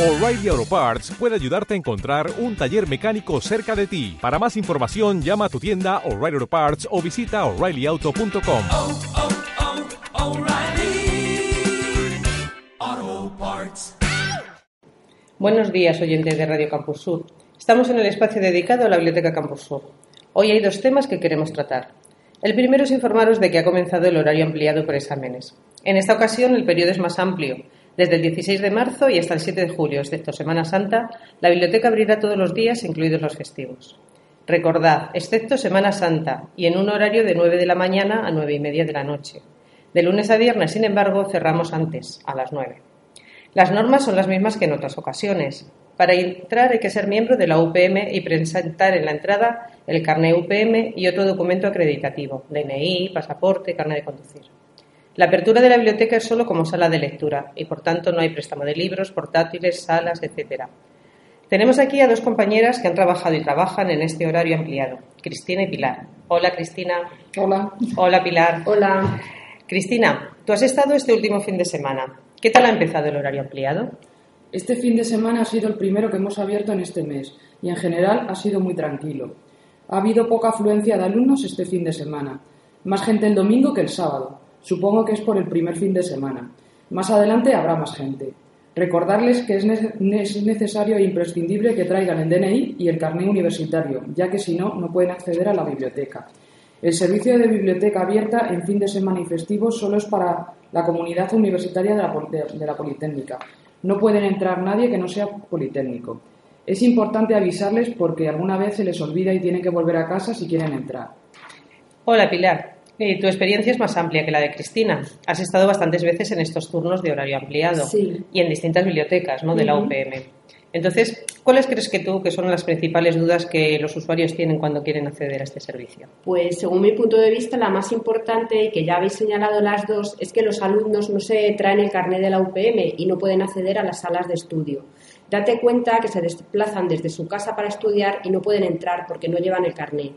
O'Reilly Auto Parts puede ayudarte a encontrar un taller mecánico cerca de ti. Para más información, llama a tu tienda O'Reilly Auto Parts o visita oreillyauto.com. oh, oh, Parts. Buenos días, oyentes de Radio Campus Sur. Estamos en el espacio dedicado a la Biblioteca Campus Sur. Hoy hay dos temas que queremos tratar. El primero es informaros de que ha comenzado el horario ampliado por exámenes. En esta ocasión el periodo es más amplio. Desde el 16 de marzo y hasta el 7 de julio, excepto Semana Santa, la biblioteca abrirá todos los días, incluidos los festivos. Recordad, excepto Semana Santa y en un horario de 9 de la mañana a 9 y media de la noche. De lunes a viernes, sin embargo, cerramos antes, a las 9. Las normas son las mismas que en otras ocasiones. Para entrar hay que ser miembro de la UPM y presentar en la entrada el carnet UPM y otro documento acreditativo, DNI, pasaporte, carnet de conducir. La apertura de la biblioteca es solo como sala de lectura y por tanto no hay préstamo de libros, portátiles, salas, etc. Tenemos aquí a dos compañeras que han trabajado y trabajan en este horario ampliado, Cristina y Pilar. Hola Cristina. Hola. Hola Pilar. Hola. Cristina, tú has estado este último fin de semana. ¿Qué tal ha empezado el horario ampliado? Este fin de semana ha sido el primero que hemos abierto en este mes y en general ha sido muy tranquilo. Ha habido poca afluencia de alumnos este fin de semana. Más gente el domingo que el sábado. Supongo que es por el primer fin de semana. Más adelante habrá más gente. Recordarles que es, ne es necesario e imprescindible que traigan el DNI y el carnet universitario, ya que si no, no pueden acceder a la biblioteca. El servicio de biblioteca abierta en fin de semana y festivos solo es para la comunidad universitaria de la, de la Politécnica. No pueden entrar nadie que no sea politécnico. Es importante avisarles porque alguna vez se les olvida y tienen que volver a casa si quieren entrar. Hola Pilar, eh, tu experiencia es más amplia que la de Cristina. Has estado bastantes veces en estos turnos de horario ampliado Sí. y en distintas bibliotecas ¿no? de la. UPM. Entonces, ¿cuáles crees que tú que son las principales dudas que los usuarios tienen cuando quieren acceder a este servicio? Pues según mi punto de vista, la más importante, y que ya habéis señalado las dos, es que los alumnos no se traen el carnet de la UPM y no pueden acceder a las salas de estudio. Date cuenta que se desplazan desde su casa para estudiar y no pueden entrar porque no llevan el carnet.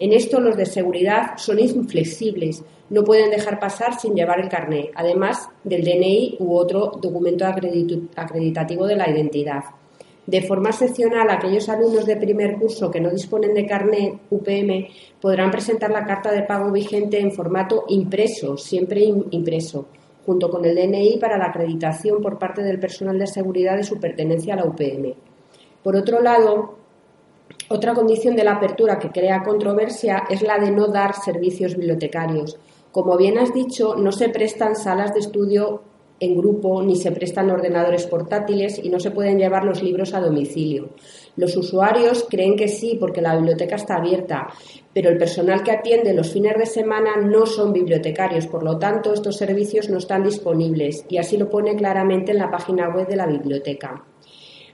En esto los de seguridad son inflexibles, no pueden dejar pasar sin llevar el carnet, además del DNI u otro documento acreditativo de la identidad. De forma excepcional, aquellos alumnos de primer curso que no disponen de carnet UPM podrán presentar la carta de pago vigente en formato impreso, siempre im- impreso, junto con el DNI para la acreditación por parte del personal de seguridad de su pertenencia a la UPM. Por otro lado, otra condición de la apertura que crea controversia es la de no dar servicios bibliotecarios. Como bien has dicho, no se prestan salas de estudio en grupo ni se prestan ordenadores portátiles y no se pueden llevar los libros a domicilio. Los usuarios creen que sí porque la biblioteca está abierta, pero el personal que atiende los fines de semana no son bibliotecarios, por lo tanto estos servicios no están disponibles y así lo pone claramente en la página web de la biblioteca.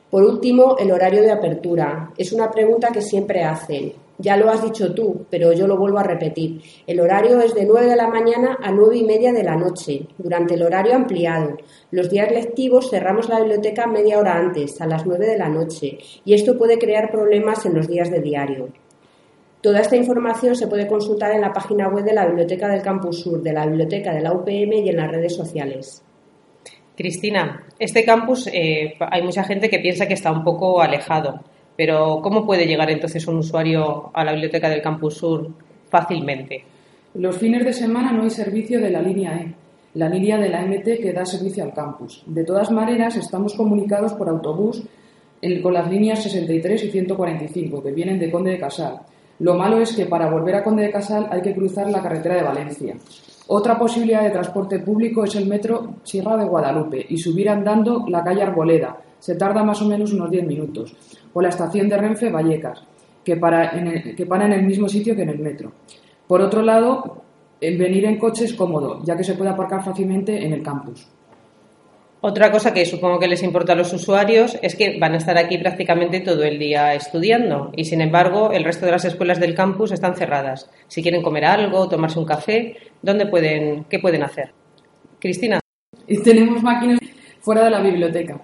Por último, el horario de apertura. Es una pregunta que siempre hacen. Ya lo has dicho tú, pero yo lo vuelvo a repetir. El horario es de 9 de la mañana a 9 y media de la noche, durante el horario ampliado. Los días lectivos cerramos la biblioteca media hora antes, a las 9 de la noche, y esto puede crear problemas en los días de diario. Toda esta información se puede consultar en la página web de la Biblioteca del Campus Sur, de la Biblioteca de la UPM y en las redes sociales. Cristina, este campus eh, hay mucha gente que piensa que está un poco alejado, pero ¿cómo puede llegar entonces un usuario a la biblioteca del campus sur fácilmente? Los fines de semana no hay servicio de la línea E, la línea de la MT que da servicio al campus. De todas maneras, estamos comunicados por autobús con las líneas 63 y 145 que vienen de Conde de Casal. Lo malo es que para volver a Conde de Casal hay que cruzar la carretera de Valencia. Otra posibilidad de transporte público es el metro Sierra de Guadalupe y subir andando la calle Arboleda. Se tarda más o menos unos 10 minutos. O la estación de Renfe Vallecas, que para, en el, que para en el mismo sitio que en el metro. Por otro lado, el venir en coche es cómodo, ya que se puede aparcar fácilmente en el campus. Otra cosa que supongo que les importa a los usuarios es que van a estar aquí prácticamente todo el día estudiando y, sin embargo, el resto de las escuelas del campus están cerradas. Si quieren comer algo, tomarse un café, ¿dónde pueden, qué pueden hacer? Cristina. Tenemos máquinas fuera de la biblioteca.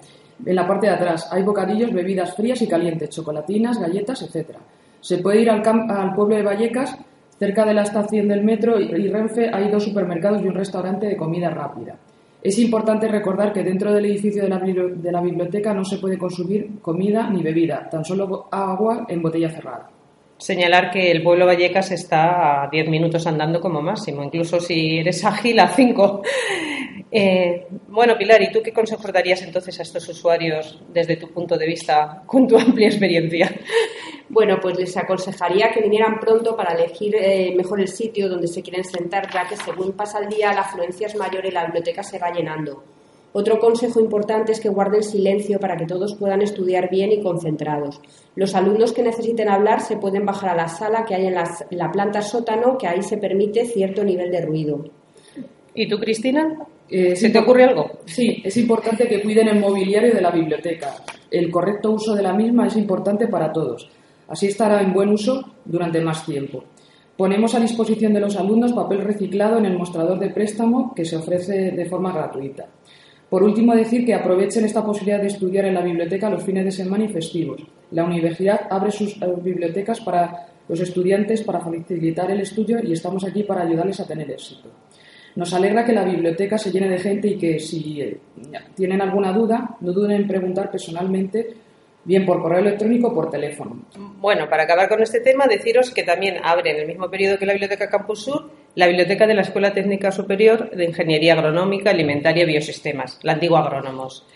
En la parte de atrás hay bocadillos, bebidas frías y calientes, chocolatinas, galletas, etc. Se puede ir al, al pueblo de Vallecas, cerca de la estación del metro y Renfe hay dos supermercados y un restaurante de comida rápida. Es importante recordar que dentro del edificio de la biblioteca no se puede consumir comida ni bebida, tan solo agua en botella cerrada. Señalar que el pueblo Vallecas está a 10 minutos andando como máximo, incluso si eres ágil a 5. Eh, bueno, Pilar, ¿y tú qué consejos darías entonces a estos usuarios desde tu punto de vista, con tu amplia experiencia? Bueno, pues les aconsejaría que vinieran pronto para elegir eh, mejor el sitio donde se quieren sentar, ya que según pasa el día la afluencia es mayor y la biblioteca se va llenando. Otro consejo importante es que guarden silencio para que todos puedan estudiar bien y concentrados. Los alumnos que necesiten hablar se pueden bajar a la sala que hay en la, planta sótano, que ahí se permite cierto nivel de ruido. ¿Y tú, Cristina? Eh, ¿Se te ocurre algo? Sí, es importante que cuiden el mobiliario de la biblioteca. El correcto uso de la misma es importante para todos. Así estará en buen uso durante más tiempo. Ponemos a disposición de los alumnos papel reciclado en el mostrador de préstamo que se ofrece de forma gratuita. Por último, decir que aprovechen esta posibilidad de estudiar en la biblioteca los fines de semana y festivos. La universidad abre sus eh, bibliotecas para los estudiantes para facilitar el estudio y estamos aquí para ayudarles a tener éxito. Nos alegra que la biblioteca se llene de gente y que si eh, tienen alguna duda, no duden en preguntar personalmente bien por correo electrónico o por teléfono. Bueno, para acabar con este tema, deciros que también abre en el mismo periodo que la Biblioteca Campus Sur la Biblioteca de la Escuela Técnica Superior de Ingeniería Agronómica, Alimentaria y Biosistemas, la antigua Agrónomos.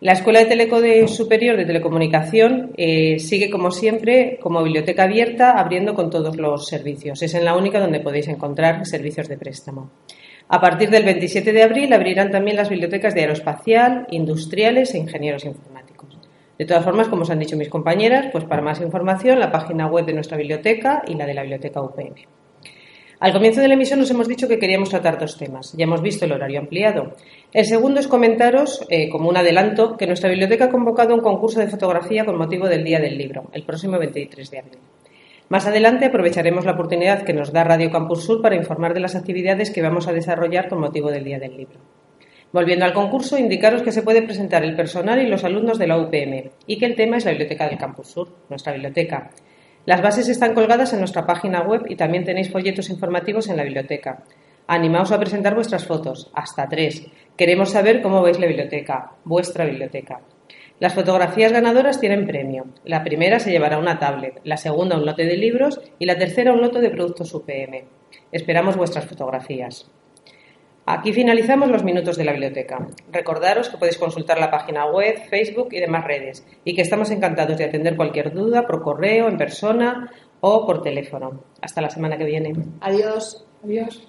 La Escuela de Teleco Superior de Telecomunicación eh, sigue, como siempre, como biblioteca abierta, abriendo con todos los servicios. Es en la única donde podéis encontrar servicios de préstamo. A partir del 27 de abril abrirán también las bibliotecas de aeroespacial, industriales e ingenieros informáticos. De todas formas, como os han dicho mis compañeras, pues para más información la página web de nuestra biblioteca y la de la biblioteca UPM. Al comienzo de la emisión nos hemos dicho que queríamos tratar dos temas. Ya hemos visto el horario ampliado. El segundo es comentaros, eh, como un adelanto, que nuestra biblioteca ha convocado un concurso de fotografía con motivo del Día del Libro, el próximo 23 de abril. Más adelante aprovecharemos la oportunidad que nos da Radio Campus Sur para informar de las actividades que vamos a desarrollar con motivo del Día del Libro. Volviendo al concurso, indicaros que se puede presentar el personal y los alumnos de la UPM y que el tema es la Biblioteca del Campus Sur, nuestra biblioteca. Las bases están colgadas en nuestra página web y también tenéis folletos informativos en la biblioteca. Animaos a presentar vuestras fotos, hasta tres. Queremos saber cómo veis la biblioteca, vuestra biblioteca. Las fotografías ganadoras tienen premio. La primera se llevará una tablet, la segunda un lote de libros y la tercera un lote de productos UPM. Esperamos vuestras fotografías. Aquí finalizamos los minutos de la biblioteca. Recordaros que podéis consultar la página web, Facebook y demás redes y que estamos encantados de atender cualquier duda por correo, en persona o por teléfono. Hasta la semana que viene. Adiós. Adiós.